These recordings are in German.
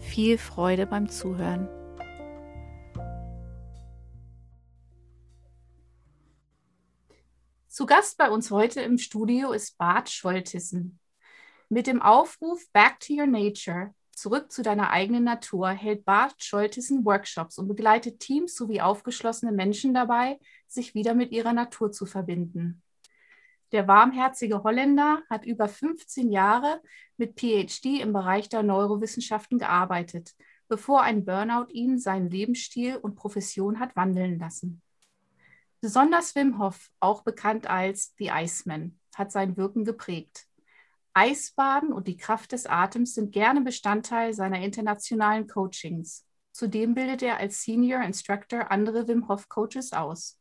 viel Freude beim Zuhören. Zu Gast bei uns heute im Studio ist Bart Scholtissen. Mit dem Aufruf Back to Your Nature, zurück zu deiner eigenen Natur, hält Bart Scholtissen Workshops und begleitet Teams sowie aufgeschlossene Menschen dabei, sich wieder mit ihrer Natur zu verbinden. Der warmherzige Holländer hat über 15 Jahre mit PhD im Bereich der Neurowissenschaften gearbeitet, bevor ein Burnout ihn seinen Lebensstil und Profession hat wandeln lassen. Besonders Wim Hof, auch bekannt als The Iceman, hat sein Wirken geprägt. Eisbaden und die Kraft des Atems sind gerne Bestandteil seiner internationalen Coachings. Zudem bildet er als Senior Instructor andere Wim Hof Coaches aus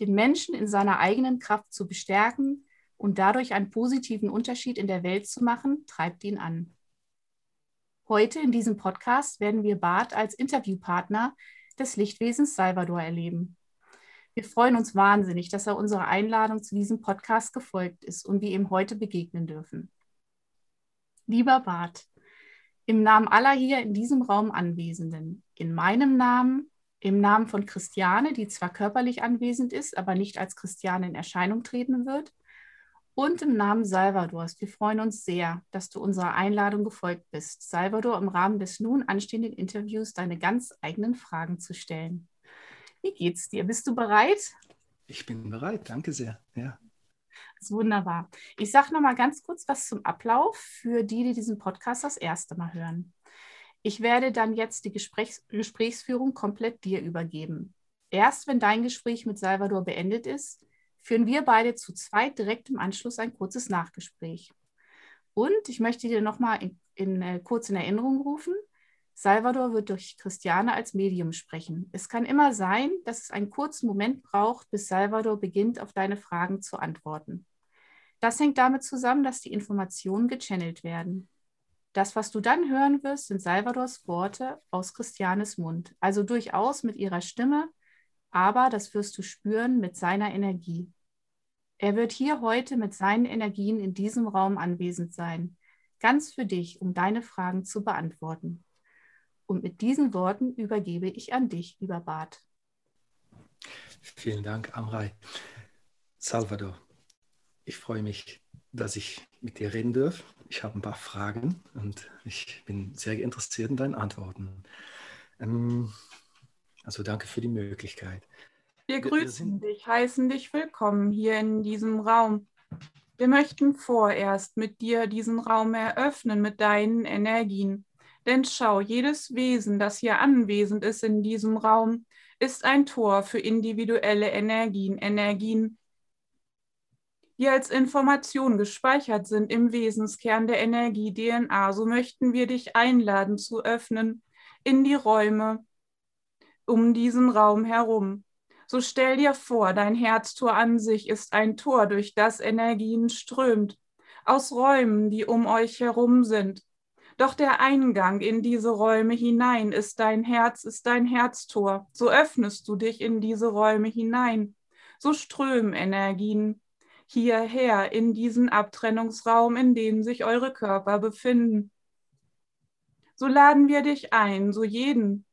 den Menschen in seiner eigenen Kraft zu bestärken und dadurch einen positiven Unterschied in der Welt zu machen, treibt ihn an. Heute in diesem Podcast werden wir Bart als Interviewpartner des Lichtwesens Salvador erleben. Wir freuen uns wahnsinnig, dass er unserer Einladung zu diesem Podcast gefolgt ist und wir ihm heute begegnen dürfen. Lieber Bart, im Namen aller hier in diesem Raum Anwesenden, in meinem Namen im Namen von Christiane, die zwar körperlich anwesend ist, aber nicht als Christiane in Erscheinung treten wird. Und im Namen Salvadors. Wir freuen uns sehr, dass du unserer Einladung gefolgt bist, Salvador im Rahmen des nun anstehenden Interviews deine ganz eigenen Fragen zu stellen. Wie geht's dir? Bist du bereit? Ich bin bereit, danke sehr. Ja. Das ist wunderbar. Ich sage noch mal ganz kurz was zum Ablauf für die, die diesen Podcast das erste Mal hören. Ich werde dann jetzt die Gesprächs Gesprächsführung komplett dir übergeben. Erst wenn dein Gespräch mit Salvador beendet ist, führen wir beide zu zweit direkt im Anschluss ein kurzes Nachgespräch. Und ich möchte dir nochmal in, in, äh, kurz in Erinnerung rufen, Salvador wird durch Christiane als Medium sprechen. Es kann immer sein, dass es einen kurzen Moment braucht, bis Salvador beginnt, auf deine Fragen zu antworten. Das hängt damit zusammen, dass die Informationen gechannelt werden. Das, was du dann hören wirst, sind Salvadors Worte aus Christianes Mund. Also durchaus mit ihrer Stimme, aber das wirst du spüren mit seiner Energie. Er wird hier heute mit seinen Energien in diesem Raum anwesend sein, ganz für dich, um deine Fragen zu beantworten. Und mit diesen Worten übergebe ich an dich, lieber Bart. Vielen Dank, Amrei. Salvador, ich freue mich, dass ich mit dir reden darf. Ich habe ein paar Fragen und ich bin sehr interessiert in deinen Antworten. Ähm, also danke für die Möglichkeit. Wir grüßen wir dich, heißen dich willkommen hier in diesem Raum. Wir möchten vorerst mit dir diesen Raum eröffnen mit deinen Energien. Denn schau, jedes Wesen, das hier anwesend ist in diesem Raum, ist ein Tor für individuelle Energien, Energien, die als Information gespeichert sind im Wesenskern der Energie DNA. So möchten wir dich einladen zu öffnen in die Räume um diesen Raum herum. So stell dir vor, dein Herztor an sich ist ein Tor, durch das Energien strömt, aus Räumen, die um euch herum sind. Doch der Eingang in diese Räume hinein ist dein Herz, ist dein Herztor. So öffnest du dich in diese Räume hinein. So strömen Energien hierher in diesen Abtrennungsraum, in dem sich eure Körper befinden. So laden wir dich ein, so jeden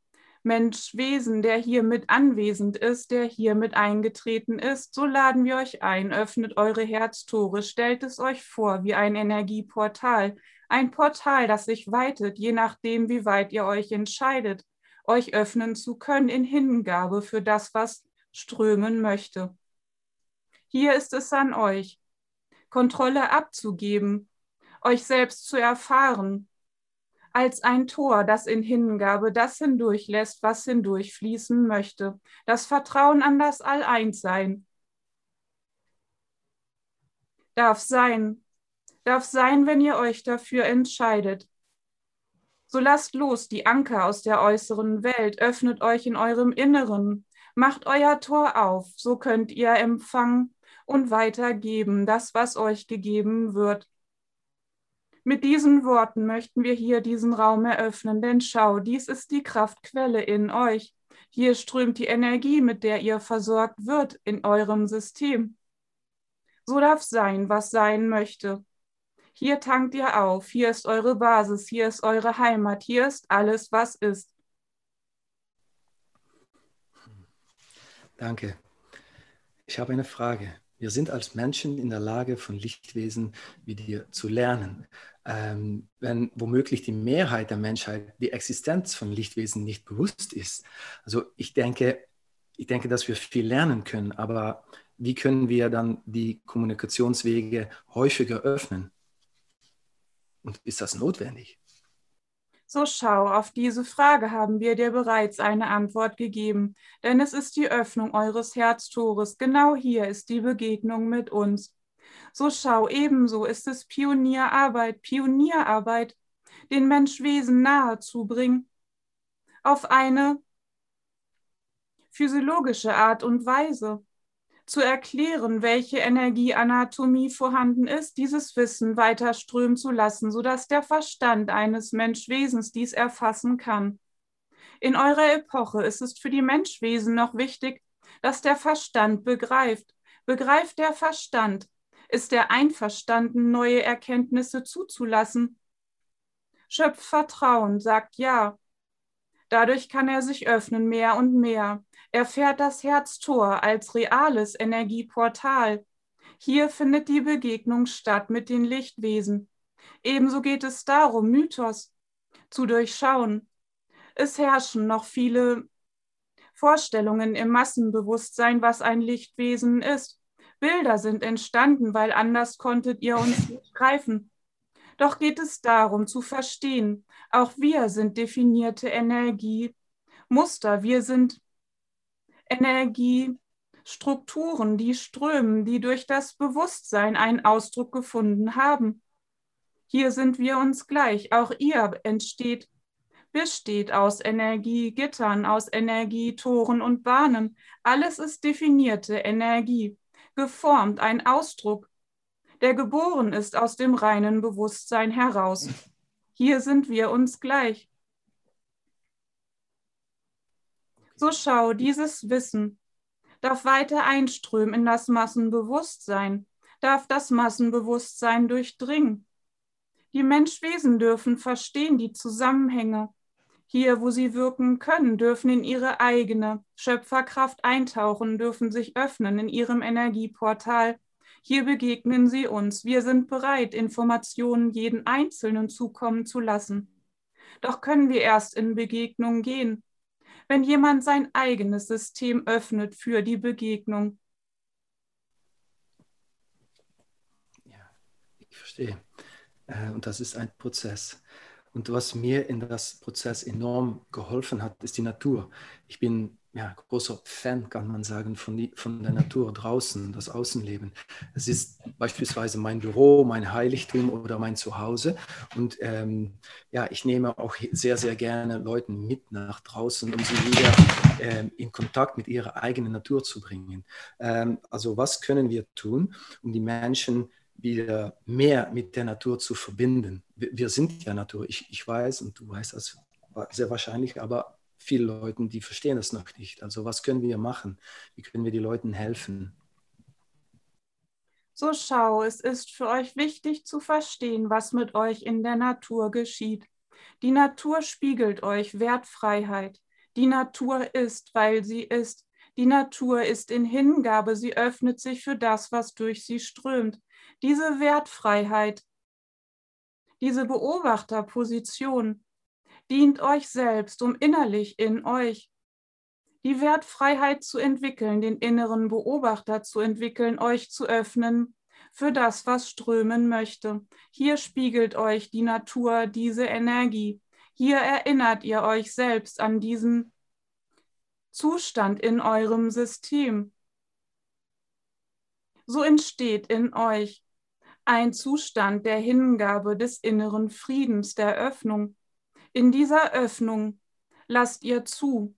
Mensch, Wesen, der hier mit anwesend ist, der hier mit eingetreten ist, so laden wir euch ein, öffnet eure Herztore, stellt es euch vor wie ein Energieportal, Ein Portal, das sich weitet, je nachdem, wie weit ihr euch entscheidet, euch öffnen zu können in Hingabe für das, was strömen möchte. Hier ist es an euch, Kontrolle abzugeben, euch selbst zu erfahren, als ein Tor, das in Hingabe das hindurchlässt, was hindurchfließen möchte, das Vertrauen an das All-Eins-Sein. Darf sein, darf sein, wenn ihr euch dafür entscheidet. So lasst los die Anker aus der äußeren Welt, öffnet euch in eurem Inneren, macht euer Tor auf, so könnt ihr empfangen und weitergeben das, was euch gegeben wird. Mit diesen Worten möchten wir hier diesen Raum eröffnen, denn schau, dies ist die Kraftquelle in euch. Hier strömt die Energie, mit der ihr versorgt wird in eurem System. So darf sein, was sein möchte. Hier tankt ihr auf, hier ist eure Basis, hier ist eure Heimat, hier ist alles, was ist. Danke. Ich habe eine Frage. Wir sind als Menschen in der Lage, von Lichtwesen wie dir zu lernen. Ähm, wenn womöglich die Mehrheit der Menschheit die Existenz von Lichtwesen nicht bewusst ist. Also ich denke, ich denke, dass wir viel lernen können, aber wie können wir dann die Kommunikationswege häufiger öffnen? Und ist das notwendig? So schau, auf diese Frage haben wir dir bereits eine Antwort gegeben, denn es ist die Öffnung eures Herztores. Genau hier ist die Begegnung mit uns. So schau, ebenso ist es Pionierarbeit, Pionierarbeit, den Menschwesen nahe zu bringen, auf eine physiologische Art und Weise zu erklären, welche Energieanatomie vorhanden ist, dieses Wissen weiter strömen zu lassen, sodass der Verstand eines Menschwesens dies erfassen kann. In eurer Epoche ist es für die Menschwesen noch wichtig, dass der Verstand begreift. Begreift der Verstand, ist er einverstanden, neue Erkenntnisse zuzulassen. Schöpft Vertrauen, sagt ja. Dadurch kann er sich öffnen mehr und mehr erfährt das Herztor als reales Energieportal. Hier findet die Begegnung statt mit den Lichtwesen. Ebenso geht es darum, Mythos zu durchschauen. Es herrschen noch viele Vorstellungen im Massenbewusstsein, was ein Lichtwesen ist. Bilder sind entstanden, weil anders konntet ihr uns nicht greifen. Doch geht es darum zu verstehen, auch wir sind definierte Energie, Muster, wir sind Energiestrukturen, die strömen, die durch das Bewusstsein einen Ausdruck gefunden haben. Hier sind wir uns gleich. Auch ihr entsteht, besteht aus Energiegittern, aus Energietoren und Bahnen. Alles ist definierte Energie, geformt, ein Ausdruck, der geboren ist aus dem reinen Bewusstsein heraus. Hier sind wir uns gleich. So schau, dieses Wissen darf weiter einströmen in das Massenbewusstsein, darf das Massenbewusstsein durchdringen. Die Menschwesen dürfen verstehen die Zusammenhänge. Hier, wo sie wirken können, dürfen in ihre eigene Schöpferkraft eintauchen, dürfen sich öffnen in ihrem Energieportal. Hier begegnen sie uns. Wir sind bereit, Informationen jeden Einzelnen zukommen zu lassen. Doch können wir erst in Begegnung gehen, wenn jemand sein eigenes System öffnet für die Begegnung. Ja, ich verstehe. Äh, und das ist ein Prozess. Und was mir in das Prozess enorm geholfen hat, ist die Natur. Ich bin ja, großer Fan, kann man sagen, von, die, von der Natur draußen, das Außenleben. Es ist beispielsweise mein Büro, mein Heiligtum oder mein Zuhause. Und ähm, ja, ich nehme auch sehr, sehr gerne Leuten mit nach draußen, um sie wieder ähm, in Kontakt mit ihrer eigenen Natur zu bringen. Ähm, also was können wir tun, um die Menschen wieder mehr mit der Natur zu verbinden? Wir, wir sind ja Natur. Ich, ich weiß und du weißt das sehr wahrscheinlich, aber viele Leuten, die verstehen das noch nicht. Also was können wir machen? Wie können wir den Leuten helfen? So schau, es ist für euch wichtig zu verstehen, was mit euch in der Natur geschieht. Die Natur spiegelt euch Wertfreiheit. Die Natur ist, weil sie ist. Die Natur ist in Hingabe, sie öffnet sich für das, was durch sie strömt. Diese Wertfreiheit, Diese Beobachterposition dient euch selbst, um innerlich in euch die Wertfreiheit zu entwickeln, den inneren Beobachter zu entwickeln, euch zu öffnen für das, was strömen möchte. Hier spiegelt euch die Natur diese Energie. Hier erinnert ihr euch selbst an diesen Zustand in eurem System. So entsteht in euch ein Zustand der Hingabe, des inneren Friedens, der Öffnung. In dieser Öffnung lasst ihr zu,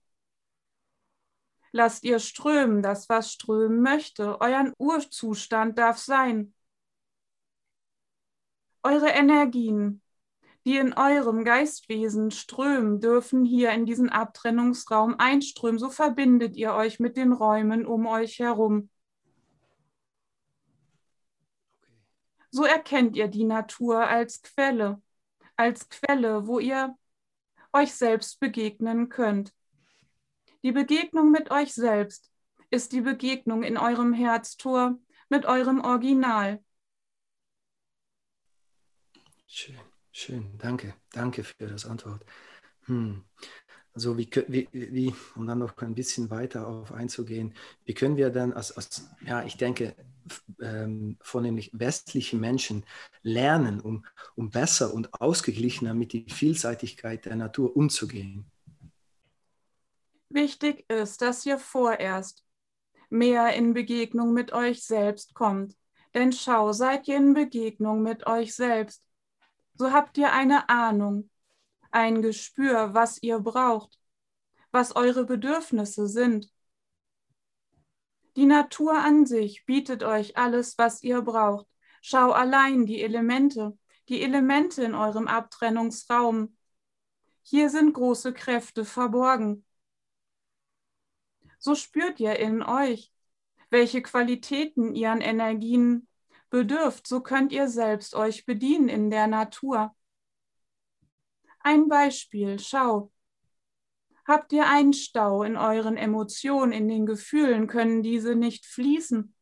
Lasst ihr strömen, das, was strömen möchte. Euer Urzustand darf sein. Eure Energien, die in eurem Geistwesen strömen, dürfen hier in diesen Abtrennungsraum einströmen. So verbindet ihr euch mit den Räumen um euch herum. So erkennt ihr die Natur als Quelle, als Quelle, wo ihr euch selbst begegnen könnt. Die Begegnung mit euch selbst ist die Begegnung in eurem Herztor mit eurem Original. Schön, schön, danke, danke für das Antwort. Hm. Also wie, wie, wie, um dann noch ein bisschen weiter auf einzugehen, wie können wir dann als, als ja, ich denke, ähm, vornehmlich westlichen Menschen lernen, um, um besser und ausgeglichener mit der Vielseitigkeit der Natur umzugehen? Wichtig ist, dass ihr vorerst mehr in Begegnung mit euch selbst kommt. Denn schau, seid ihr in Begegnung mit euch selbst, so habt ihr eine Ahnung, ein Gespür, was ihr braucht, was eure Bedürfnisse sind. Die Natur an sich bietet euch alles, was ihr braucht. Schau allein die Elemente, die Elemente in eurem Abtrennungsraum. Hier sind große Kräfte verborgen, so spürt ihr in euch, welche Qualitäten ihr an Energien bedürft, so könnt ihr selbst euch bedienen in der Natur. Ein Beispiel, schau. Habt ihr einen Stau in euren Emotionen, in den Gefühlen, können diese nicht fließen?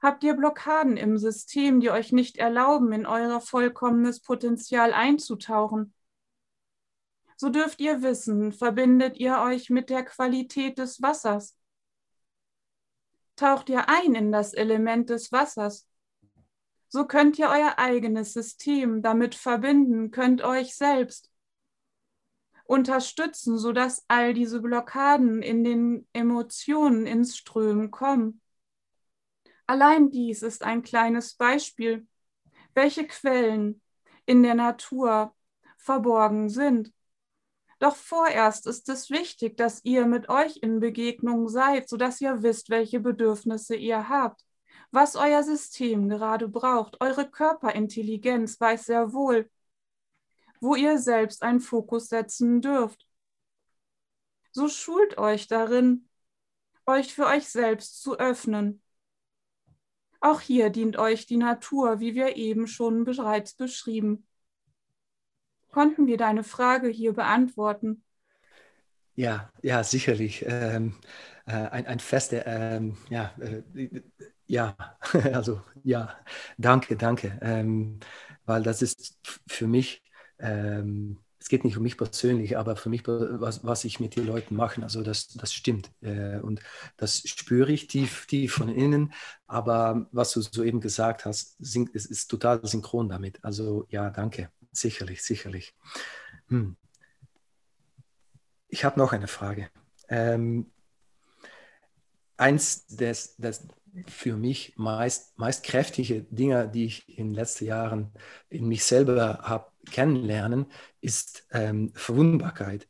Habt ihr Blockaden im System, die euch nicht erlauben, in euer vollkommenes Potenzial einzutauchen? so dürft ihr wissen, verbindet ihr euch mit der Qualität des Wassers. Taucht ihr ein in das Element des Wassers, so könnt ihr euer eigenes System damit verbinden, könnt euch selbst unterstützen, sodass all diese Blockaden in den Emotionen ins Strömen kommen. Allein dies ist ein kleines Beispiel, welche Quellen in der Natur verborgen sind. Doch vorerst ist es wichtig, dass ihr mit euch in Begegnung seid, sodass ihr wisst, welche Bedürfnisse ihr habt, was euer System gerade braucht. Eure Körperintelligenz weiß sehr wohl, wo ihr selbst einen Fokus setzen dürft. So schult euch darin, euch für euch selbst zu öffnen. Auch hier dient euch die Natur, wie wir eben schon bereits beschrieben. Konnten wir deine Frage hier beantworten? Ja, ja, sicherlich. Ähm, äh, ein, ein fester, ähm, ja, äh, ja, also ja, danke, danke. Ähm, weil das ist für mich, ähm, es geht nicht um mich persönlich, aber für mich, was, was ich mit den Leuten mache, also das, das stimmt. Äh, und das spüre ich tief, tief von innen. Aber was du soeben gesagt hast, ist, ist total synchron damit. Also ja, danke. Sicherlich, sicherlich. Hm. Ich habe noch eine Frage. Ähm, eins des, des für mich meist, meist kräftige Dinge, die ich in den letzten Jahren in mich selber habe kennenlernen, ist ähm, Verwundbarkeit.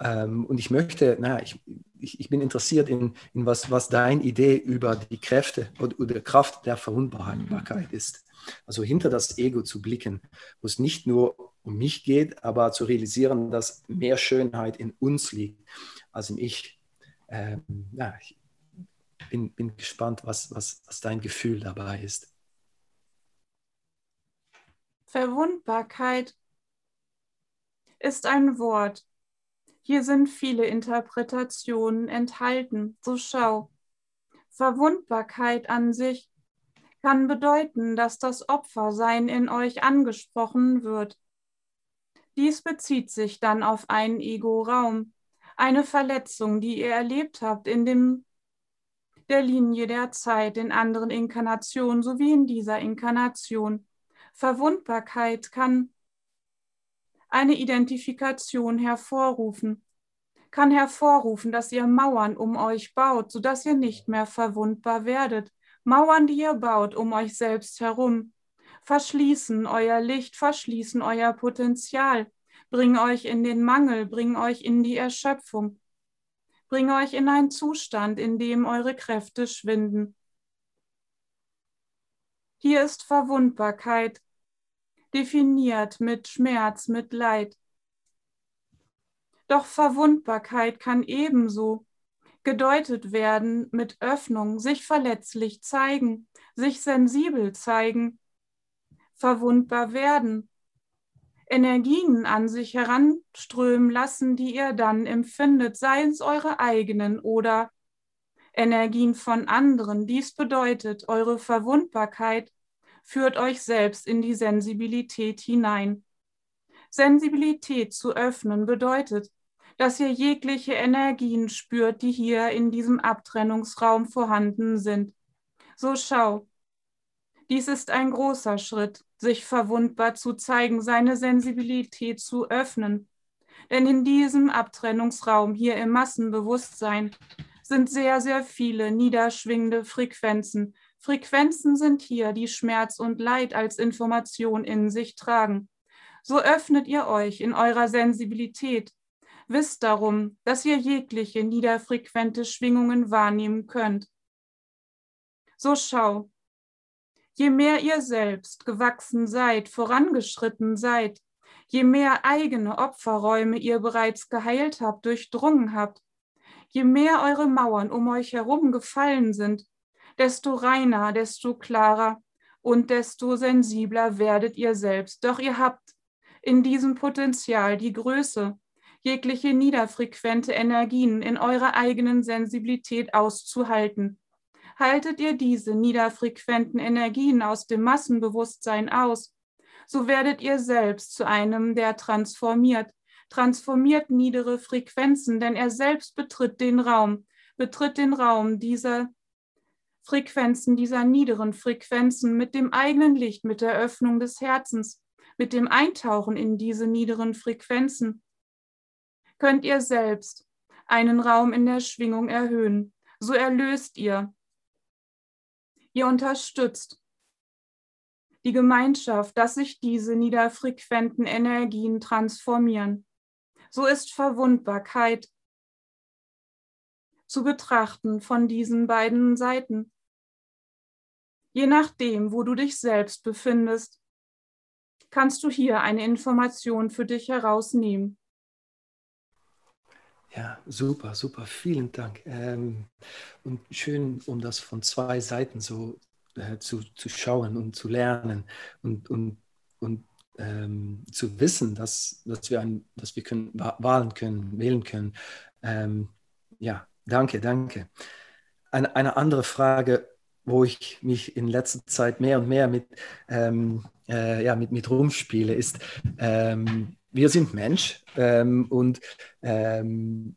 Ähm, und ich möchte, naja, ich, ich, ich, bin interessiert in, in was, was deine Idee über die Kräfte oder, oder Kraft der Verwundbarkeit ist. Also hinter das Ego zu blicken, wo es nicht nur um mich geht, aber zu realisieren, dass mehr Schönheit in uns liegt als im Ich. Ähm, ja, ich bin, bin gespannt, was, was, was dein Gefühl dabei ist. Verwundbarkeit ist ein Wort. Hier sind viele Interpretationen enthalten. So schau. Verwundbarkeit an sich kann bedeuten, dass das Opfersein in euch angesprochen wird. Dies bezieht sich dann auf einen Ego-Raum, eine Verletzung, die ihr erlebt habt in dem, der Linie der Zeit, in anderen Inkarnationen sowie in dieser Inkarnation. Verwundbarkeit kann eine Identifikation hervorrufen, kann hervorrufen, dass ihr Mauern um euch baut, sodass ihr nicht mehr verwundbar werdet. Mauern, die ihr baut um euch selbst herum, verschließen euer Licht, verschließen euer Potenzial, bringen euch in den Mangel, bringen euch in die Erschöpfung, bringen euch in einen Zustand, in dem eure Kräfte schwinden. Hier ist Verwundbarkeit, definiert mit Schmerz, mit Leid. Doch Verwundbarkeit kann ebenso gedeutet werden mit Öffnung, sich verletzlich zeigen, sich sensibel zeigen, verwundbar werden, Energien an sich heranströmen lassen, die ihr dann empfindet, seien es eure eigenen oder Energien von anderen. Dies bedeutet, eure Verwundbarkeit führt euch selbst in die Sensibilität hinein. Sensibilität zu öffnen bedeutet, dass ihr jegliche Energien spürt, die hier in diesem Abtrennungsraum vorhanden sind. So schau, dies ist ein großer Schritt, sich verwundbar zu zeigen, seine Sensibilität zu öffnen. Denn in diesem Abtrennungsraum, hier im Massenbewusstsein, sind sehr, sehr viele niederschwingende Frequenzen. Frequenzen sind hier, die Schmerz und Leid als Information in sich tragen. So öffnet ihr euch in eurer Sensibilität. Wisst darum, dass ihr jegliche niederfrequente Schwingungen wahrnehmen könnt. So schau, Je mehr ihr selbst gewachsen seid, vorangeschritten seid, je mehr eigene Opferräume ihr bereits geheilt habt, durchdrungen habt, je mehr eure Mauern um euch herum gefallen sind, desto reiner, desto klarer und desto sensibler werdet ihr selbst. Doch ihr habt in diesem Potenzial die Größe, jegliche niederfrequente Energien in eurer eigenen Sensibilität auszuhalten haltet ihr diese niederfrequenten Energien aus dem Massenbewusstsein aus, so werdet ihr selbst zu einem, der transformiert, transformiert niedere Frequenzen, denn er selbst betritt den Raum, betritt den Raum dieser Frequenzen, dieser niederen Frequenzen mit dem eigenen Licht, mit der Öffnung des Herzens, mit dem Eintauchen in diese niederen Frequenzen. Könnt ihr selbst einen Raum in der Schwingung erhöhen, so erlöst ihr, Ihr unterstützt die Gemeinschaft, dass sich diese niederfrequenten Energien transformieren. So ist Verwundbarkeit zu betrachten von diesen beiden Seiten. Je nachdem, wo du dich selbst befindest, kannst du hier eine Information für dich herausnehmen. Ja, super, super, vielen Dank. Ähm, und schön, um das von zwei Seiten so äh, zu, zu schauen und zu lernen und, und, und ähm, zu wissen, dass, dass wir, ein, dass wir können, wahlen können, wählen können. Ähm, ja, danke, danke. Eine, eine andere Frage, wo ich mich in letzter Zeit mehr und mehr mit, ähm, äh, ja, mit, mit rumspiele, ist, ähm, wir sind Mensch ähm, und ähm,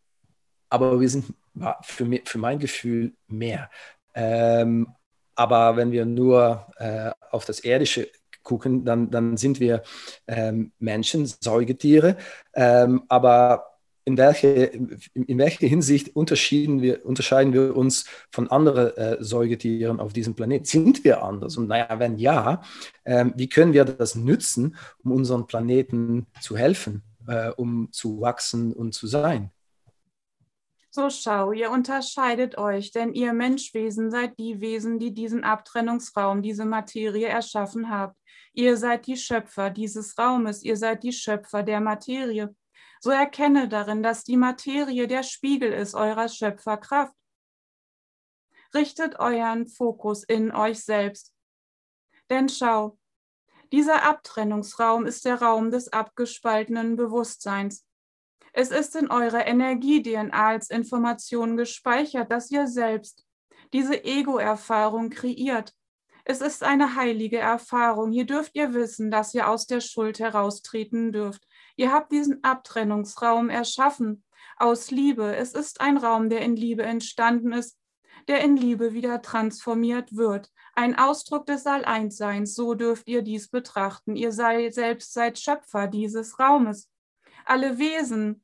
aber wir sind für, für mein Gefühl mehr. Ähm, aber wenn wir nur äh, auf das Erdische gucken, dann, dann sind wir ähm, Menschen, Säugetiere. Ähm, aber in welche, in welcher Hinsicht unterscheiden wir, unterscheiden wir uns von anderen äh, Säugetieren auf diesem Planeten? Sind wir anders? Und naja, wenn ja, äh, wie können wir das nützen, um unseren Planeten zu helfen, äh, um zu wachsen und zu sein? So schau, ihr unterscheidet euch, denn ihr Menschwesen seid die Wesen, die diesen Abtrennungsraum, diese Materie erschaffen habt. Ihr seid die Schöpfer dieses Raumes, ihr seid die Schöpfer der Materie. So erkenne darin, dass die Materie der Spiegel ist eurer Schöpferkraft. Richtet euren Fokus in euch selbst. Denn schau, dieser Abtrennungsraum ist der Raum des abgespaltenen Bewusstseins. Es ist in eurer Energie-DNA als Information gespeichert, dass ihr selbst diese Ego-Erfahrung kreiert. Es ist eine heilige Erfahrung. Hier dürft ihr wissen, dass ihr aus der Schuld heraustreten dürft. Ihr habt diesen Abtrennungsraum erschaffen aus Liebe. Es ist ein Raum, der in Liebe entstanden ist, der in Liebe wieder transformiert wird. Ein Ausdruck des Alleinsseins. So dürft ihr dies betrachten. Ihr seid selbst seid Schöpfer dieses Raumes. Alle Wesen,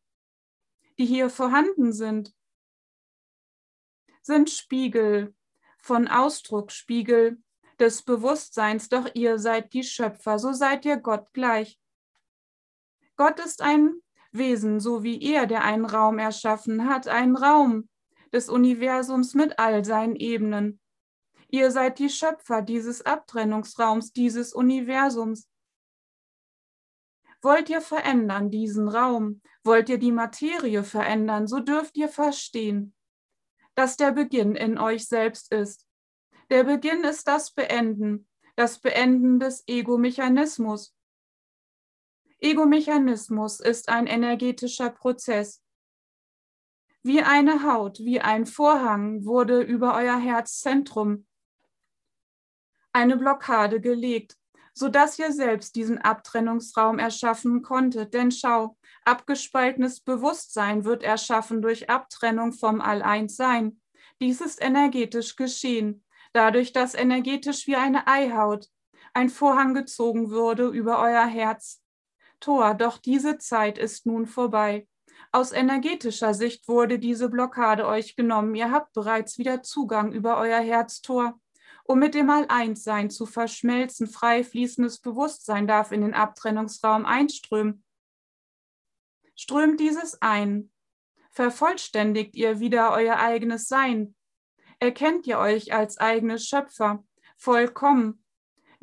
die hier vorhanden sind, sind Spiegel von Ausdruck, Spiegel des Bewusstseins, doch ihr seid die Schöpfer, so seid ihr Gott gleich. Gott ist ein Wesen, so wie er, der einen Raum erschaffen hat, einen Raum des Universums mit all seinen Ebenen. Ihr seid die Schöpfer dieses Abtrennungsraums, dieses Universums. Wollt ihr verändern diesen Raum? Wollt ihr die Materie verändern? So dürft ihr verstehen, dass der Beginn in euch selbst ist. Der Beginn ist das Beenden, das Beenden des Ego-Mechanismus. Ego-Mechanismus ist ein energetischer Prozess. Wie eine Haut, wie ein Vorhang wurde über euer Herzzentrum eine Blockade gelegt, sodass ihr selbst diesen Abtrennungsraum erschaffen konntet. Denn schau, abgespaltenes Bewusstsein wird erschaffen durch Abtrennung vom All-Eins-Sein. Dies ist energetisch geschehen dadurch, dass energetisch wie eine Eihaut ein Vorhang gezogen würde über euer Herz. Tor, doch diese Zeit ist nun vorbei. Aus energetischer Sicht wurde diese Blockade euch genommen. Ihr habt bereits wieder Zugang über euer Herztor. Um mit dem All-Eins-Sein zu verschmelzen, frei fließendes Bewusstsein darf in den Abtrennungsraum einströmen. Strömt dieses ein, vervollständigt ihr wieder euer eigenes Sein, Erkennt ihr euch als eigene Schöpfer vollkommen?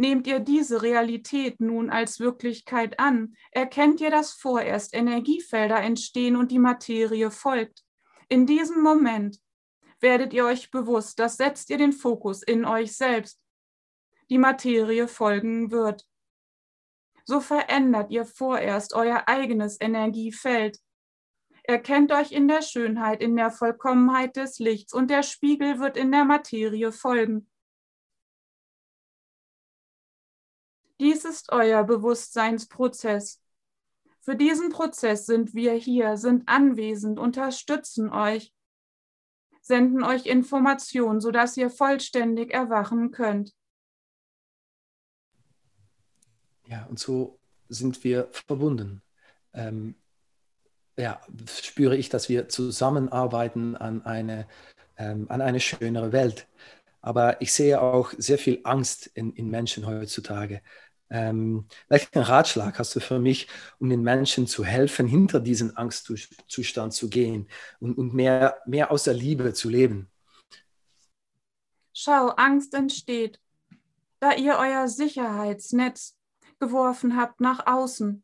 Nehmt ihr diese Realität nun als Wirklichkeit an? Erkennt ihr, dass vorerst Energiefelder entstehen und die Materie folgt? In diesem Moment werdet ihr euch bewusst, dass setzt ihr den Fokus in euch selbst. Die Materie folgen wird. So verändert ihr vorerst euer eigenes Energiefeld. Erkennt euch in der Schönheit, in der Vollkommenheit des Lichts und der Spiegel wird in der Materie folgen. Dies ist euer Bewusstseinsprozess. Für diesen Prozess sind wir hier, sind anwesend, unterstützen euch, senden euch Informationen, sodass ihr vollständig erwachen könnt. Ja, und so sind wir verbunden. Ähm, ja, spüre ich, dass wir zusammenarbeiten an eine, ähm, an eine schönere Welt. Aber ich sehe auch sehr viel Angst in, in Menschen heutzutage. Ähm, welchen Ratschlag hast du für mich, um den Menschen zu helfen, hinter diesen Angstzustand zu gehen und, und mehr, mehr aus der Liebe zu leben? Schau, Angst entsteht, da ihr euer Sicherheitsnetz geworfen habt nach außen.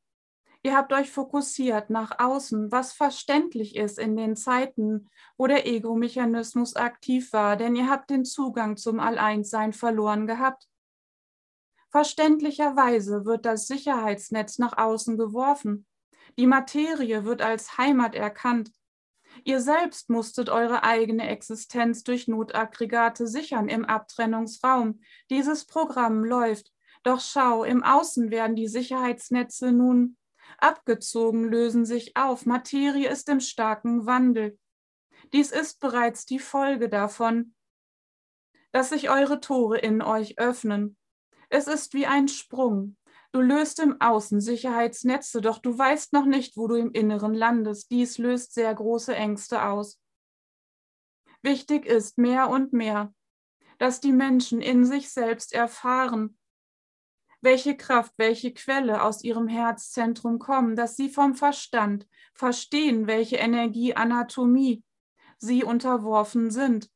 Ihr habt euch fokussiert nach außen, was verständlich ist in den Zeiten, wo der Ego-Mechanismus aktiv war, denn ihr habt den Zugang zum Alleinssein verloren gehabt. Verständlicherweise wird das Sicherheitsnetz nach außen geworfen. Die Materie wird als Heimat erkannt. Ihr selbst musstet eure eigene Existenz durch Notaggregate sichern im Abtrennungsraum. Dieses Programm läuft. Doch schau, im Außen werden die Sicherheitsnetze nun abgezogen, lösen sich auf. Materie ist im starken Wandel. Dies ist bereits die Folge davon, dass sich eure Tore in euch öffnen. Es ist wie ein Sprung. Du löst im Außen Sicherheitsnetze, doch du weißt noch nicht, wo du im Inneren landest. Dies löst sehr große Ängste aus. Wichtig ist mehr und mehr, dass die Menschen in sich selbst erfahren, welche Kraft, welche Quelle aus ihrem Herzzentrum kommen, dass sie vom Verstand verstehen, welche Energieanatomie sie unterworfen sind,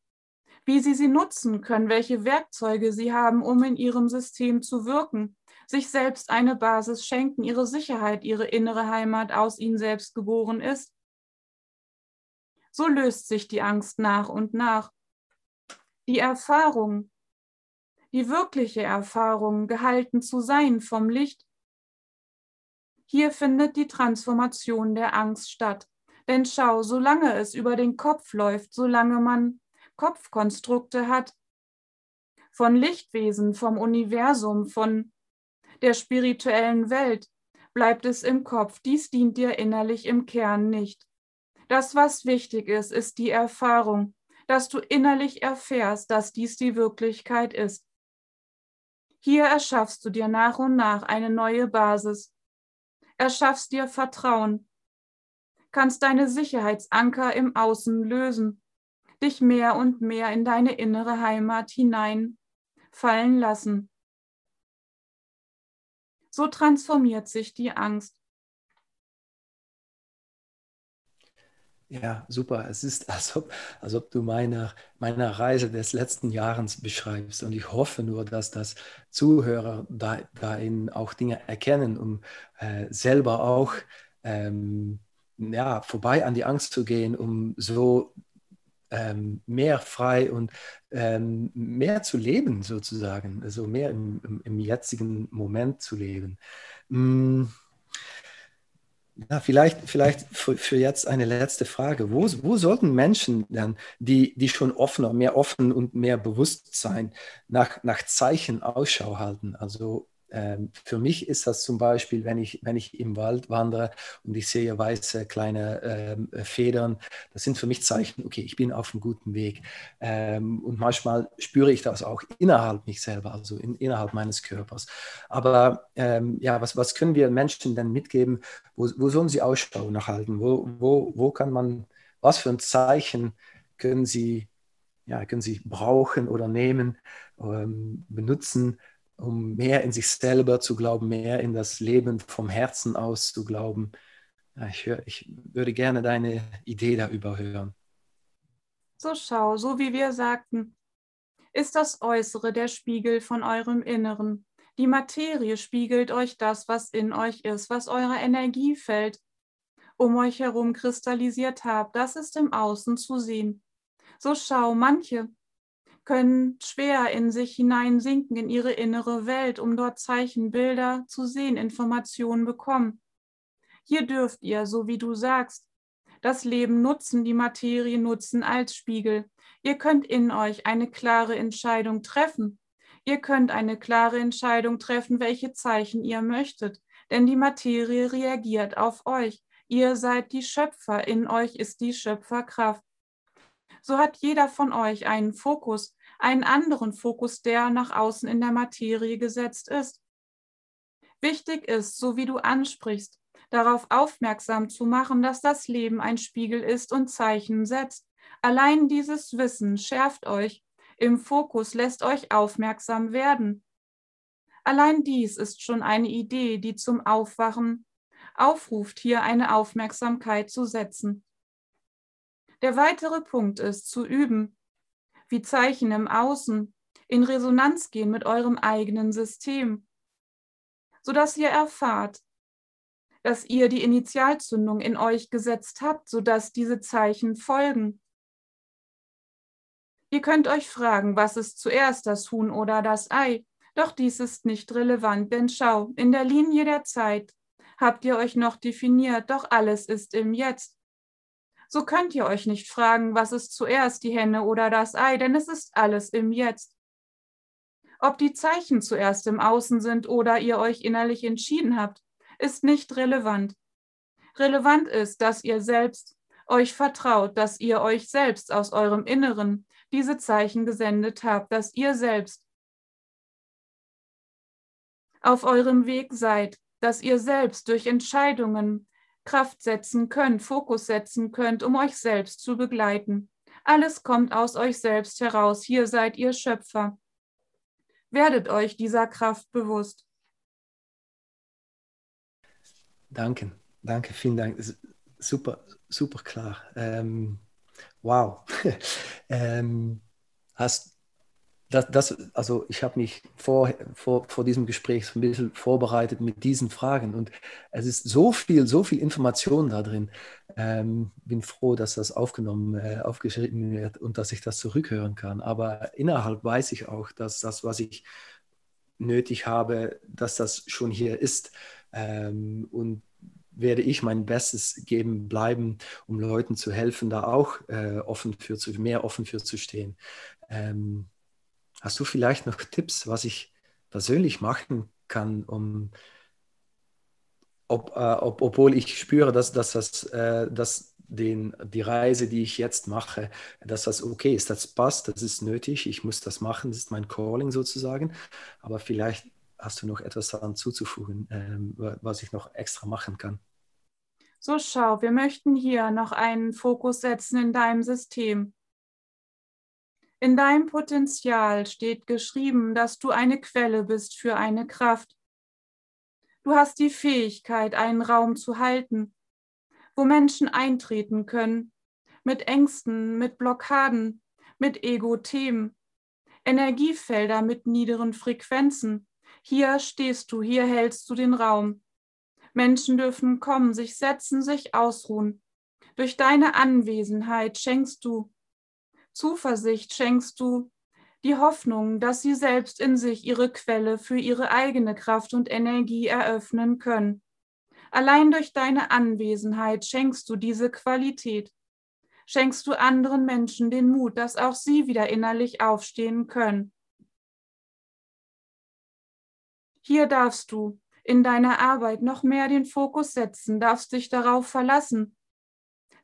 wie sie sie nutzen können, welche Werkzeuge sie haben, um in ihrem System zu wirken, sich selbst eine Basis schenken, ihre Sicherheit, ihre innere Heimat aus ihnen selbst geboren ist. So löst sich die Angst nach und nach. Die Erfahrung, die wirkliche Erfahrung, gehalten zu sein vom Licht. Hier findet die Transformation der Angst statt. Denn schau, solange es über den Kopf läuft, solange man Kopfkonstrukte hat, von Lichtwesen, vom Universum, von der spirituellen Welt, bleibt es im Kopf. Dies dient dir innerlich im Kern nicht. Das, was wichtig ist, ist die Erfahrung, dass du innerlich erfährst, dass dies die Wirklichkeit ist. Hier erschaffst du dir nach und nach eine neue Basis, erschaffst dir Vertrauen, kannst deine Sicherheitsanker im Außen lösen, dich mehr und mehr in deine innere Heimat hinein fallen lassen. So transformiert sich die Angst. Ja, super. Es ist, als ob, als ob du meine, meine Reise des letzten Jahres beschreibst. Und ich hoffe nur, dass das Zuhörer da, darin auch Dinge erkennen, um äh, selber auch ähm, ja, vorbei an die Angst zu gehen, um so ähm, mehr frei und ähm, mehr zu leben, sozusagen. Also mehr im, im, im jetzigen Moment zu leben. Hm. Ja, vielleicht, vielleicht für, für, jetzt eine letzte Frage. Wo, wo sollten Menschen dann, die, die schon offener, mehr offen und mehr Bewusstsein nach, nach Zeichen Ausschau halten? Also ähm, für mich ist das zum Beispiel, wenn ich, wenn ich im Wald wandere und ich sehe weiße kleine ähm, Federn, das sind für mich Zeichen, okay, ich bin auf einem guten Weg. Ähm, und manchmal spüre ich das auch innerhalb mich selber, also in, innerhalb meines Körpers. Aber ähm, ja, was, was können wir Menschen denn mitgeben? Wo, wo sollen sie Ausschau nachhalten? Wo, wo, wo kann man, was für ein Zeichen können sie, ja, können sie brauchen oder nehmen, ähm, benutzen? Um mehr in sich selber zu glauben, mehr in das Leben vom Herzen aus zu glauben. Ich, hör, ich würde gerne deine Idee darüber hören. So schau, so wie wir sagten, ist das Äußere der Spiegel von eurem Inneren. Die Materie spiegelt euch das, was in euch ist, was euer Energiefeld um euch herum kristallisiert habt. Das ist im Außen zu sehen. So schau, manche können schwer in sich hineinsinken, in ihre innere Welt, um dort Zeichen, Bilder zu sehen, Informationen bekommen. Hier dürft ihr, so wie du sagst, das Leben nutzen, die Materie nutzen als Spiegel. Ihr könnt in euch eine klare Entscheidung treffen. Ihr könnt eine klare Entscheidung treffen, welche Zeichen ihr möchtet, denn die Materie reagiert auf euch. Ihr seid die Schöpfer, in euch ist die Schöpferkraft. So hat jeder von euch einen Fokus, einen anderen Fokus, der nach außen in der Materie gesetzt ist. Wichtig ist, so wie du ansprichst, darauf aufmerksam zu machen, dass das Leben ein Spiegel ist und Zeichen setzt. Allein dieses Wissen schärft euch, im Fokus lässt euch aufmerksam werden. Allein dies ist schon eine Idee, die zum Aufwachen aufruft, hier eine Aufmerksamkeit zu setzen. Der weitere Punkt ist, zu üben, wie Zeichen im Außen in Resonanz gehen mit eurem eigenen System, sodass ihr erfahrt, dass ihr die Initialzündung in euch gesetzt habt, sodass diese Zeichen folgen. Ihr könnt euch fragen, was ist zuerst das Huhn oder das Ei? Doch dies ist nicht relevant, denn schau, in der Linie der Zeit habt ihr euch noch definiert, doch alles ist im Jetzt so könnt ihr euch nicht fragen, was ist zuerst die Henne oder das Ei, denn es ist alles im Jetzt. Ob die Zeichen zuerst im Außen sind oder ihr euch innerlich entschieden habt, ist nicht relevant. Relevant ist, dass ihr selbst euch vertraut, dass ihr euch selbst aus eurem Inneren diese Zeichen gesendet habt, dass ihr selbst auf eurem Weg seid, dass ihr selbst durch Entscheidungen Kraft setzen könnt, Fokus setzen könnt, um euch selbst zu begleiten. Alles kommt aus euch selbst heraus. Hier seid ihr Schöpfer. Werdet euch dieser Kraft bewusst. Danke, danke, vielen Dank. Super, super klar. Ähm, wow. ähm, hast, das, das, also ich habe mich vor, vor, vor diesem Gespräch ein bisschen vorbereitet mit diesen Fragen und es ist so viel, so viel Information da drin. Ähm, bin froh, dass das aufgenommen, äh, aufgeschrieben wird und dass ich das zurückhören kann. Aber innerhalb weiß ich auch, dass das, was ich nötig habe, dass das schon hier ist. Ähm, und werde ich mein Bestes geben, bleiben, um Leuten zu helfen, da auch äh, offen für zu, mehr offen für zu stehen. Ähm, hast du vielleicht noch Tipps, was ich persönlich machen kann, um ob, äh, ob, obwohl ich spüre, dass, dass, das, äh, dass den, die Reise, die ich jetzt mache, dass das okay ist, das passt, das ist nötig, ich muss das machen, das ist mein Calling sozusagen. Aber vielleicht hast du noch etwas daran zuzufügen, ähm, was ich noch extra machen kann. So, schau, wir möchten hier noch einen Fokus setzen in deinem System. In deinem Potenzial steht geschrieben, dass du eine Quelle bist für eine Kraft. Du hast die Fähigkeit, einen Raum zu halten, wo Menschen eintreten können, mit Ängsten, mit Blockaden, mit Ego-Themen, Energiefelder mit niederen Frequenzen. Hier stehst du, hier hältst du den Raum. Menschen dürfen kommen, sich setzen, sich ausruhen. Durch deine Anwesenheit schenkst du Zuversicht, schenkst du die Hoffnung, dass sie selbst in sich ihre Quelle für ihre eigene Kraft und Energie eröffnen können. Allein durch deine Anwesenheit schenkst du diese Qualität. Schenkst du anderen Menschen den Mut, dass auch sie wieder innerlich aufstehen können. Hier darfst du in deiner Arbeit noch mehr den Fokus setzen, darfst dich darauf verlassen,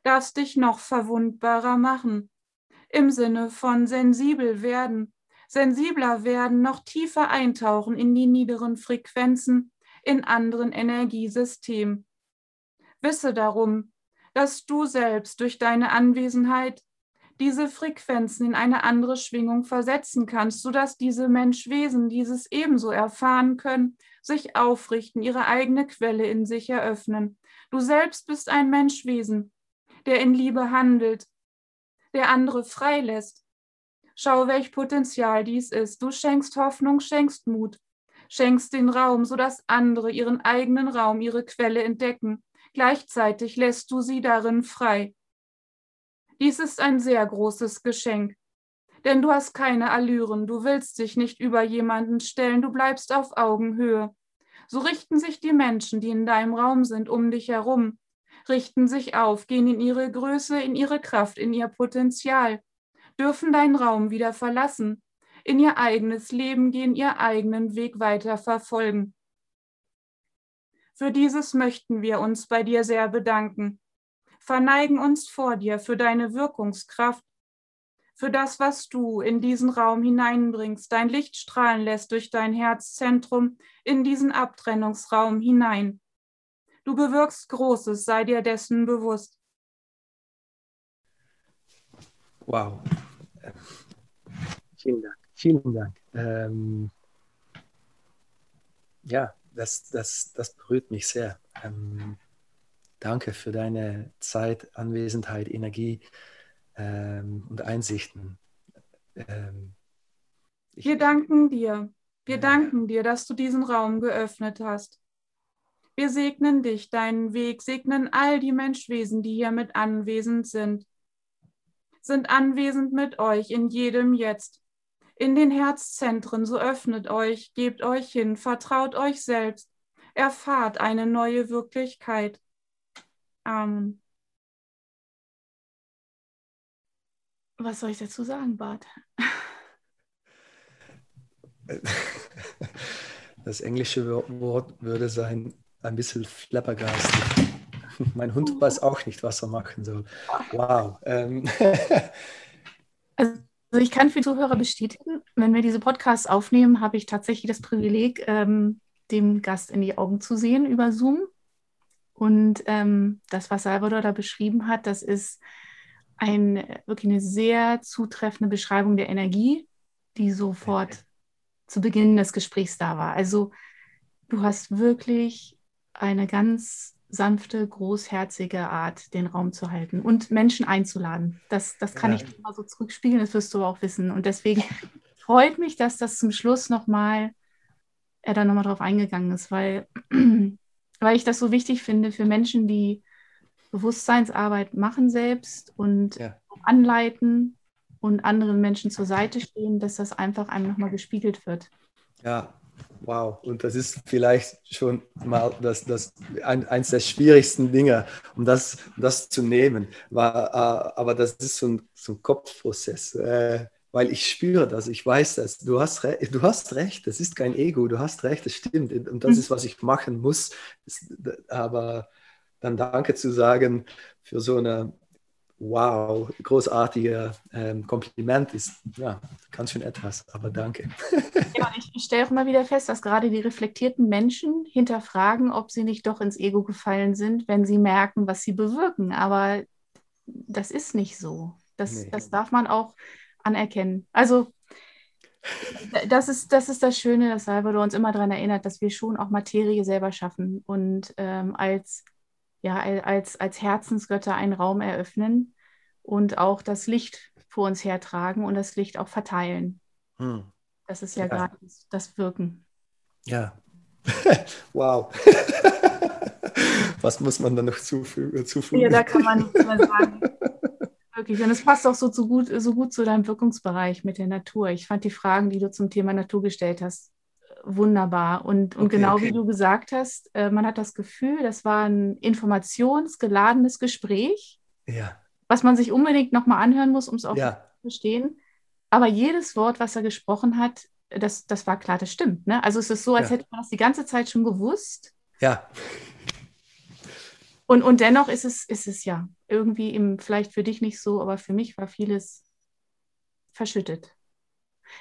darfst dich noch verwundbarer machen, im Sinne von sensibel werden, sensibler werden, noch tiefer eintauchen in die niederen Frequenzen, in anderen Energiesystemen. Wisse darum, dass du selbst durch deine Anwesenheit diese Frequenzen in eine andere Schwingung versetzen kannst, sodass diese Menschwesen dieses ebenso erfahren können, sich aufrichten, ihre eigene Quelle in sich eröffnen. Du selbst bist ein Menschwesen, der in Liebe handelt, der andere freilässt. Schau, welch Potenzial dies ist. Du schenkst Hoffnung, schenkst Mut, schenkst den Raum, sodass andere ihren eigenen Raum, ihre Quelle entdecken. Gleichzeitig lässt du sie darin frei. Dies ist ein sehr großes Geschenk. Denn du hast keine Allüren, du willst dich nicht über jemanden stellen, du bleibst auf Augenhöhe. So richten sich die Menschen, die in deinem Raum sind, um dich herum, richten sich auf, gehen in ihre Größe, in ihre Kraft, in ihr Potenzial, dürfen deinen Raum wieder verlassen, in ihr eigenes Leben gehen, ihr eigenen Weg weiter verfolgen. Für dieses möchten wir uns bei dir sehr bedanken, verneigen uns vor dir für deine Wirkungskraft, für das, was du in diesen Raum hineinbringst, dein Licht strahlen lässt durch dein Herzzentrum in diesen Abtrennungsraum hinein. Du bewirkst Großes, sei dir dessen bewusst. Wow. Vielen Dank. Vielen Dank. Ähm, ja, das, das, das berührt mich sehr. Ähm, danke für deine Zeit, Anwesenheit, Energie ähm, und Einsichten. Ähm, Wir danken dir. Wir danken dir, dass du diesen Raum geöffnet hast. Wir segnen dich, deinen Weg, segnen all die Menschwesen, die hier mit anwesend sind. Sind anwesend mit euch in jedem Jetzt. In den Herzzentren, so öffnet euch, gebt euch hin, vertraut euch selbst, erfahrt eine neue Wirklichkeit. Amen. Was soll ich dazu sagen, Bart? Das englische Wort würde sein ein bisschen flappergastig. Mein Hund weiß auch nicht, was er machen soll. Wow. Ähm. Also ich kann für Zuhörer bestätigen, wenn wir diese Podcasts aufnehmen, habe ich tatsächlich das Privileg, ähm, dem Gast in die Augen zu sehen über Zoom. Und ähm, das, was Salvador da beschrieben hat, das ist ein, wirklich eine sehr zutreffende Beschreibung der Energie, die sofort zu Beginn des Gesprächs da war. Also du hast wirklich eine ganz sanfte, großherzige Art, den Raum zu halten und Menschen einzuladen. Das, das kann ja. ich immer so zurückspiegeln, das wirst du auch wissen. Und deswegen freut mich, dass das zum Schluss nochmal, er da nochmal drauf eingegangen ist, weil, weil ich das so wichtig finde für Menschen, die Bewusstseinsarbeit machen selbst und ja. anleiten und anderen Menschen zur Seite stehen, dass das einfach einem nochmal gespiegelt wird. Ja, Wow, und das ist vielleicht schon mal das, das ein, eins der schwierigsten Dinge, um das, um das zu nehmen. War, äh, aber das ist so ein, so ein Kopfprozess. Äh, weil ich spüre das, ich weiß das. Du hast, du hast recht, das ist kein Ego, du hast recht, das stimmt. Und das mhm. ist, was ich machen muss. Aber dann Danke zu sagen für so eine wow, großartige ähm, Kompliment ist ja ganz schön etwas, aber danke. Ja, ich, ich stelle auch immer wieder fest, dass gerade die reflektierten Menschen hinterfragen, ob sie nicht doch ins Ego gefallen sind, wenn sie merken, was sie bewirken. Aber das ist nicht so. Das, nee. das darf man auch anerkennen. Also das ist, das ist das Schöne, dass Salvador uns immer daran erinnert, dass wir schon auch Materie selber schaffen und ähm, als ja, als, als Herzensgötter einen Raum eröffnen und auch das Licht vor uns hertragen und das Licht auch verteilen. Hm. Das ist ja, ja. gerade das, Wirken. Ja. wow. Was muss man da noch zufügen? Ja, da kann man nichts mehr sagen. Wirklich. Und es passt auch so, so, gut, so gut zu deinem Wirkungsbereich mit der Natur. Ich fand die Fragen, die du zum Thema Natur gestellt hast, wunderbar. Und, und okay, genau okay. wie du gesagt hast, äh, man hat das Gefühl, das war ein informationsgeladenes Gespräch, ja. was man sich unbedingt nochmal anhören muss, um es auch ja. zu verstehen. Aber jedes Wort, was er gesprochen hat, das, das war klar, das stimmt. Ne? Also es ist so, als ja. hätte man das die ganze Zeit schon gewusst. Ja. Und, und dennoch ist es, ist es ja irgendwie im, vielleicht für dich nicht so, aber für mich war vieles verschüttet.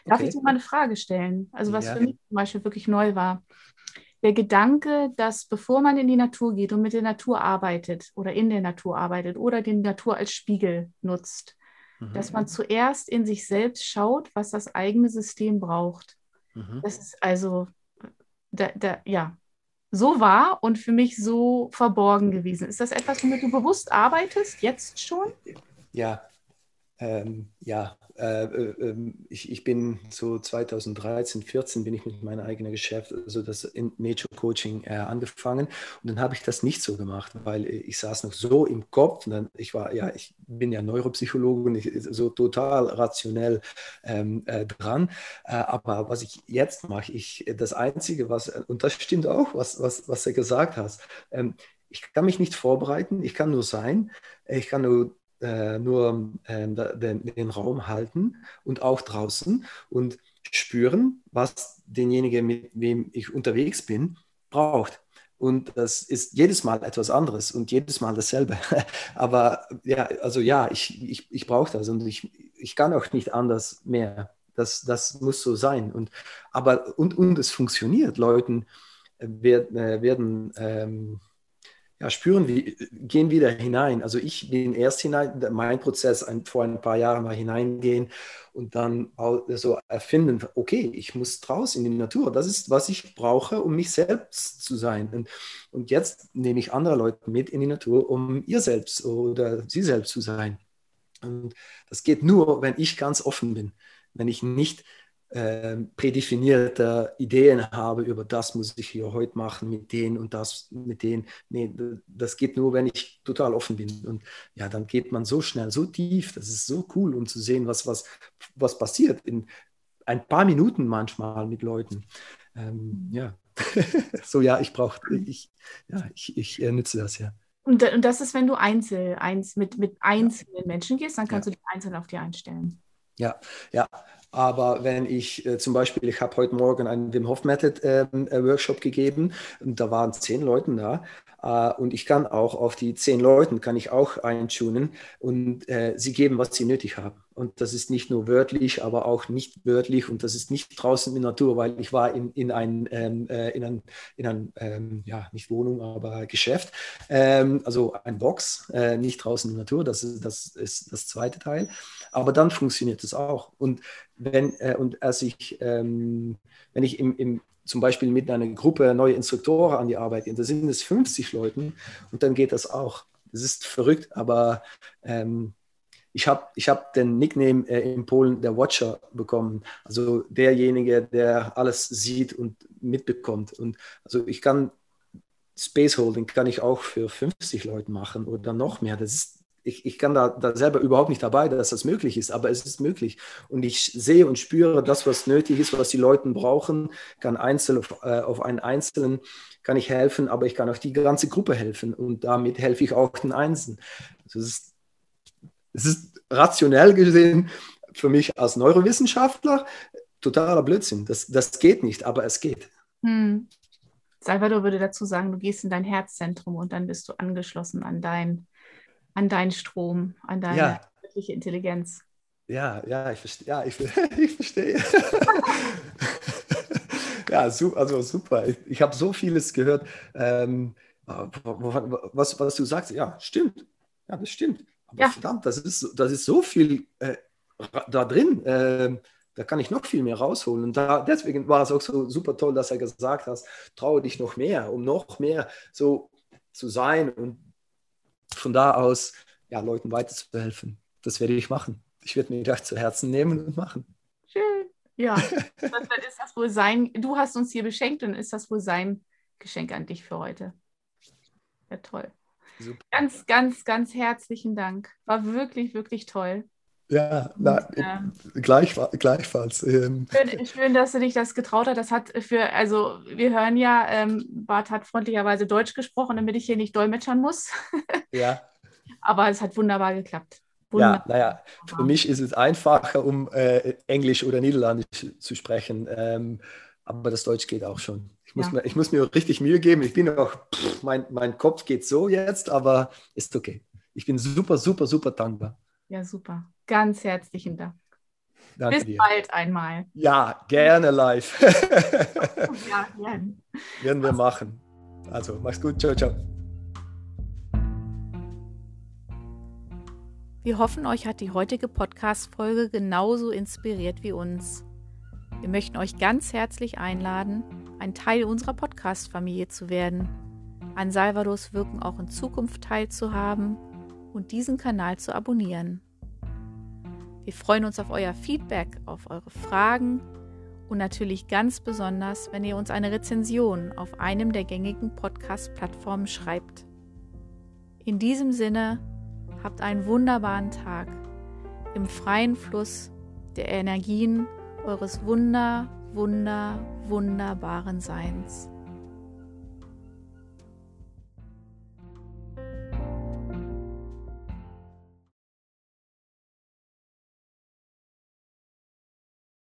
Darf okay. ich dir mal eine Frage stellen? Also was ja. für mich zum Beispiel wirklich neu war. Der Gedanke, dass bevor man in die Natur geht und mit der Natur arbeitet oder in der Natur arbeitet oder die Natur als Spiegel nutzt, mhm. dass man zuerst in sich selbst schaut, was das eigene System braucht. Mhm. Das ist also, da, da, ja, so war und für mich so verborgen gewesen. Ist das etwas, womit du bewusst arbeitest, jetzt schon? Ja, ähm, ja, äh, äh, ähm, ich, ich bin so 2013, 14 bin ich mit meinem eigenen Geschäft, also das Nature Coaching äh, angefangen. Und dann habe ich das nicht so gemacht, weil ich saß noch so im Kopf, dann, ich war ja, ich bin ja Neuropsychologe und ich, so total rationell ähm, äh, dran, äh, aber was ich jetzt mache, ich das Einzige, was, und das stimmt auch, was, was, was er gesagt hat, ähm, ich kann mich nicht vorbereiten, ich kann nur sein, ich kann nur äh, nur äh, den, den, Raum halten und auch draußen und spüren, was derjenige, mit wem ich unterwegs bin, braucht. Und das ist jedes Mal etwas anderes und jedes Mal dasselbe. Aber ja, also ja, ich, ich, ich brauche das und ich, ich kann auch nicht anders mehr. Das, das muss so sein. Und, aber, und, und es funktioniert. Leuten werden, äh, werden ähm, ja, spüren, wie, gehen wieder hinein. Also ich bin erst hinein, mein Prozess ein, vor ein paar Jahren mal hineingehen und dann so erfinden, okay, ich muss draußen in die Natur. Das ist, was ich brauche, um mich selbst zu sein. Und, und jetzt nehme ich andere Leute mit in die Natur, um ihr selbst oder sie selbst zu sein. Und das geht nur, wenn ich ganz offen bin, wenn ich nicht äh, prädefinierte Ideen habe, über das muss ich hier heute machen, mit denen und das, mit denen. Nee, das geht nur, wenn ich total offen bin. Und ja, dann geht man so schnell, so tief. Das ist so cool, um zu sehen, was, was, was passiert in ein paar Minuten manchmal mit Leuten. Ähm, ja, so ja, ich brauche, ich, ja, ich, ich äh, nütze das ja. Und, und das ist, wenn du einzeln eins, mit, mit einzelnen. Menschen gehst, dann kannst ja. du dich einzeln auf die einstellen. Ja, ja. Aber wenn ich äh, zum Beispiel, ich habe heute Morgen einen Wim Hof Method ähm, äh, Workshop gegeben und da waren zehn Leute da äh, und ich kann auch auf die zehn Leute kann ich auch eintunen und äh, sie geben, was sie nötig haben. Und das ist nicht nur wörtlich, aber auch nicht wörtlich und das ist nicht draußen in der Natur, weil ich war in, in ein, ähm, äh, in ein, in ein ähm, ja, nicht Wohnung, aber Geschäft, ähm, also ein Box, äh, nicht draußen in der Natur, das ist, das ist das zweite Teil. Aber dann funktioniert es auch. Und wenn, äh, und als ich, ähm, wenn ich im, im, zum Beispiel mit einer Gruppe neue Instruktoren an die Arbeit gehe, da sind es 50 Leute und dann geht das auch. Das ist verrückt, aber ähm, ich habe ich hab den Nickname äh, in Polen der Watcher bekommen, also derjenige, der alles sieht und mitbekommt. Und also ich kann Space Holding kann ich auch für 50 Leute machen oder noch mehr. Das ist ich, ich kann da, da selber überhaupt nicht dabei, dass das möglich ist, aber es ist möglich. Und ich sehe und spüre das, was nötig ist, was die Leute brauchen, kann einzeln auf, äh, auf einen Einzelnen kann ich helfen, aber ich kann auch die ganze Gruppe helfen und damit helfe ich auch den Einzelnen. Also es, ist, es ist rationell gesehen für mich als Neurowissenschaftler totaler Blödsinn. Das, das geht nicht, aber es geht. Hm. Salvador würde dazu sagen, du gehst in dein Herzzentrum und dann bist du angeschlossen an, dein, an deinen Strom, an deine ja. Intelligenz. Ja, ja, ich verstehe. Ja, ich, ich verstehe. ja, su also super. Ich, ich habe so vieles gehört. Ähm, was, was du sagst, ja, stimmt. Ja, das stimmt. Aber ja. verdammt, das ist, das ist so viel äh, da drin. Äh, da kann ich noch viel mehr rausholen. Und da, deswegen war es auch so super toll, dass er gesagt hat, traue dich noch mehr, um noch mehr so zu sein und von da aus ja, Leuten weiterzuhelfen. Das werde ich machen. Ich werde mir gleich zu Herzen nehmen und machen. Schön. Ja, dann ist das wohl sein, du hast uns hier beschenkt und ist das wohl sein Geschenk an dich für heute. Ja, toll. Super. Ganz, ganz, ganz herzlichen Dank. War wirklich, wirklich toll. Ja, na, ähm, gleich, gleichfalls. Ähm. Schön, schön, dass du dich das getraut hast. Das hat für, also wir hören ja, ähm, Bart hat freundlicherweise Deutsch gesprochen, damit ich hier nicht dolmetschern muss. Ja. Aber es hat wunderbar geklappt. Wunderbar. Ja, naja, für mich ist es einfacher, um äh, Englisch oder Niederländisch zu sprechen. Ähm, aber das Deutsch geht auch schon. Ich muss, ja. mir, ich muss mir richtig Mühe geben. Ich bin auch, pff, mein, mein Kopf geht so jetzt, aber ist okay. Ich bin super, super, super dankbar. Ja, super. Ganz herzlichen Dank. Danke Bis dir. bald einmal. Ja, gerne live. ja, gerne. Werden wir machen. Also, mach's gut. Ciao, ciao. Wir hoffen, euch hat die heutige Podcast-Folge genauso inspiriert wie uns. Wir möchten euch ganz herzlich einladen, ein Teil unserer Podcast-Familie zu werden, an Salvadors Wirken auch in Zukunft teilzuhaben und diesen Kanal zu abonnieren. Wir freuen uns auf euer Feedback, auf eure Fragen und natürlich ganz besonders, wenn ihr uns eine Rezension auf einem der gängigen Podcast-Plattformen schreibt. In diesem Sinne, habt einen wunderbaren Tag im freien Fluss der Energien eures wunder, wunder, wunderbaren Seins.